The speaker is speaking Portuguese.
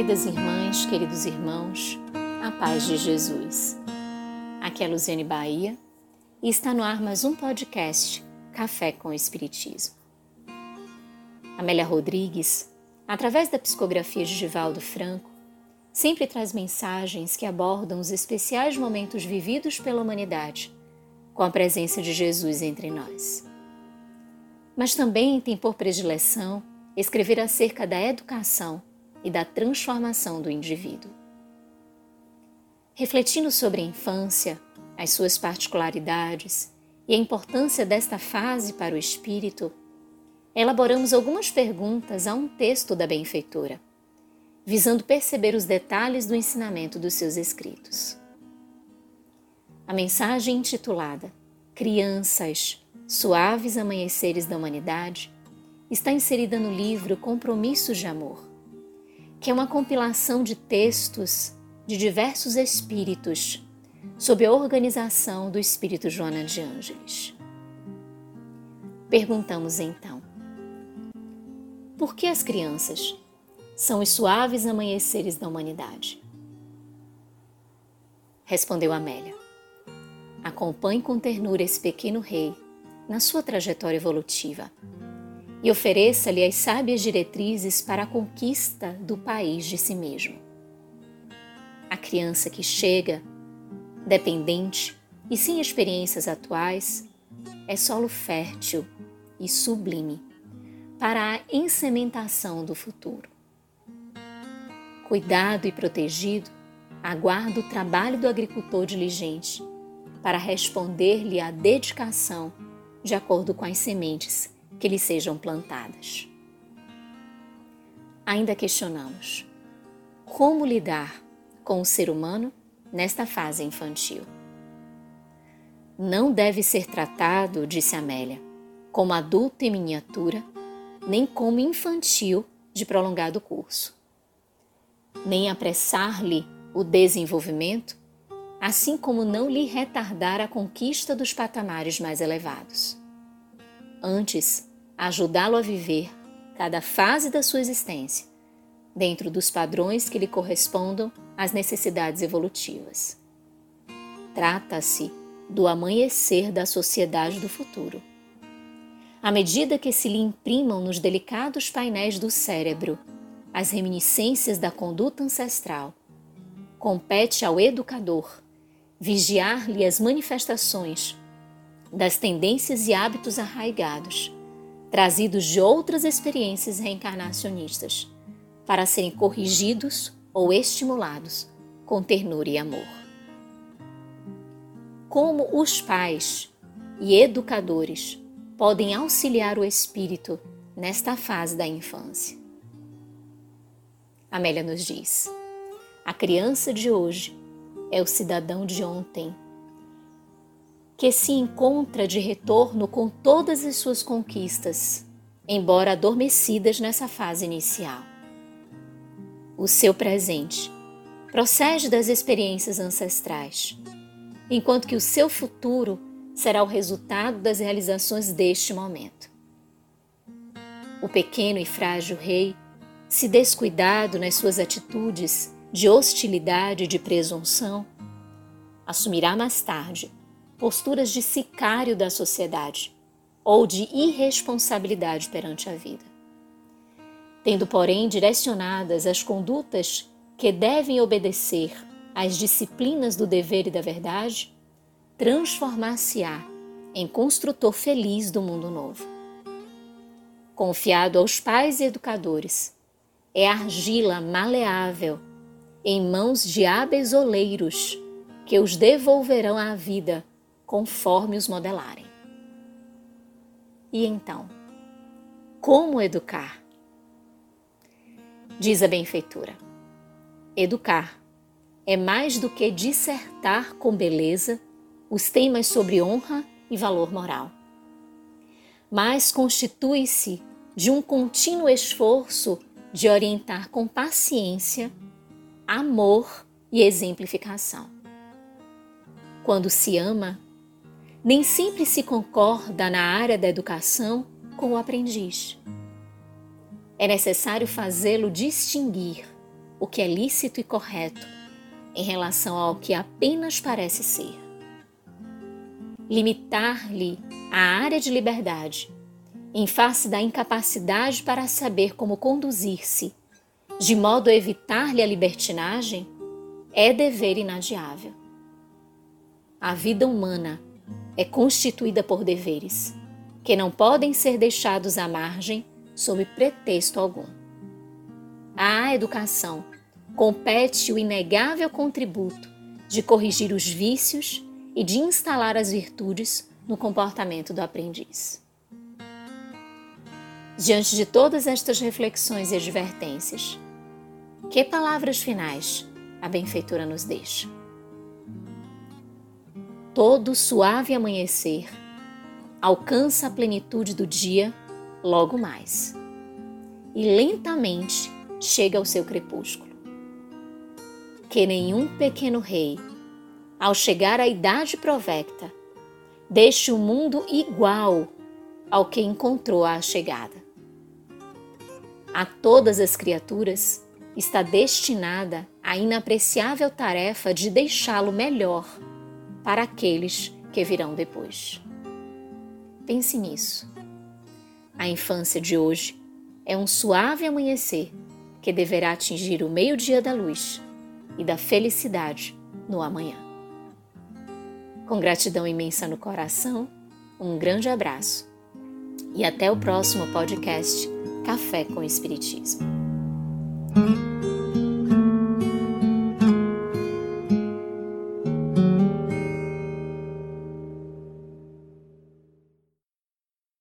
Queridas irmãs, queridos irmãos, a paz de Jesus. Aqui é Luziane Bahia e está no ar mais um podcast Café com o Espiritismo. Amélia Rodrigues, através da psicografia de Givaldo Franco, sempre traz mensagens que abordam os especiais momentos vividos pela humanidade com a presença de Jesus entre nós. Mas também tem por predileção escrever acerca da educação e da transformação do indivíduo. Refletindo sobre a infância, as suas particularidades e a importância desta fase para o espírito, elaboramos algumas perguntas a um texto da benfeitora, visando perceber os detalhes do ensinamento dos seus escritos. A mensagem intitulada Crianças, Suaves Amanheceres da Humanidade está inserida no livro Compromissos de Amor, que é uma compilação de textos de diversos espíritos sob a organização do espírito Joana de Ângeles. Perguntamos então: por que as crianças são os suaves amanheceres da humanidade? Respondeu Amélia. Acompanhe com ternura esse pequeno rei na sua trajetória evolutiva e ofereça-lhe as sábias diretrizes para a conquista do país de si mesmo. A criança que chega, dependente e sem experiências atuais, é solo fértil e sublime para a ensementação do futuro. Cuidado e protegido, aguarda o trabalho do agricultor diligente para responder-lhe a dedicação de acordo com as sementes que lhe sejam plantadas. Ainda questionamos como lidar com o ser humano nesta fase infantil. Não deve ser tratado, disse Amélia, como adulto em miniatura, nem como infantil de prolongado curso. Nem apressar-lhe o desenvolvimento, assim como não lhe retardar a conquista dos patamares mais elevados. Antes, ajudá-lo a viver cada fase da sua existência dentro dos padrões que lhe correspondam às necessidades evolutivas. Trata-se do amanhecer da sociedade do futuro. À medida que se lhe imprimam nos delicados painéis do cérebro as reminiscências da conduta ancestral, compete ao educador vigiar-lhe as manifestações das tendências e hábitos arraigados trazidos de outras experiências reencarnacionistas, para serem corrigidos ou estimulados com ternura e amor. Como os pais e educadores podem auxiliar o espírito nesta fase da infância? Amélia nos diz: a criança de hoje é o cidadão de ontem que se encontra de retorno com todas as suas conquistas, embora adormecidas nessa fase inicial. O seu presente procede das experiências ancestrais, enquanto que o seu futuro será o resultado das realizações deste momento. O pequeno e frágil rei, se descuidado nas suas atitudes de hostilidade e de presunção, assumirá mais tarde posturas de sicário da sociedade ou de irresponsabilidade perante a vida. Tendo, porém, direcionadas as condutas que devem obedecer às disciplinas do dever e da verdade, transformar-se-á em construtor feliz do mundo novo. Confiado aos pais e educadores, é argila maleável em mãos de hábeis oleiros que os devolverão à vida conforme os modelarem. E então, como educar? Diz a benfeitura: educar é mais do que dissertar com beleza os temas sobre honra e valor moral, mas constitui-se de um contínuo esforço de orientar com paciência, amor e exemplificação. Quando se ama, nem sempre se concorda na área da educação com o aprendiz. É necessário fazê-lo distinguir o que é lícito e correto em relação ao que apenas parece ser. Limitar-lhe a área de liberdade em face da incapacidade para saber como conduzir-se, de modo a evitar-lhe a libertinagem, é dever inadiável. A vida humana é constituída por deveres, que não podem ser deixados à margem sob pretexto algum. À educação compete o inegável contributo de corrigir os vícios e de instalar as virtudes no comportamento do aprendiz. Diante de todas estas reflexões e advertências, que palavras finais a benfeitora nos deixa? Todo suave amanhecer alcança a plenitude do dia logo mais e lentamente chega ao seu crepúsculo. Que nenhum pequeno rei, ao chegar à idade provecta, deixe o mundo igual ao que encontrou à chegada. A todas as criaturas está destinada a inapreciável tarefa de deixá-lo melhor para aqueles que virão depois. Pense nisso. A infância de hoje é um suave amanhecer que deverá atingir o meio-dia da luz e da felicidade no amanhã. Com gratidão imensa no coração, um grande abraço e até o próximo podcast Café com Espiritismo.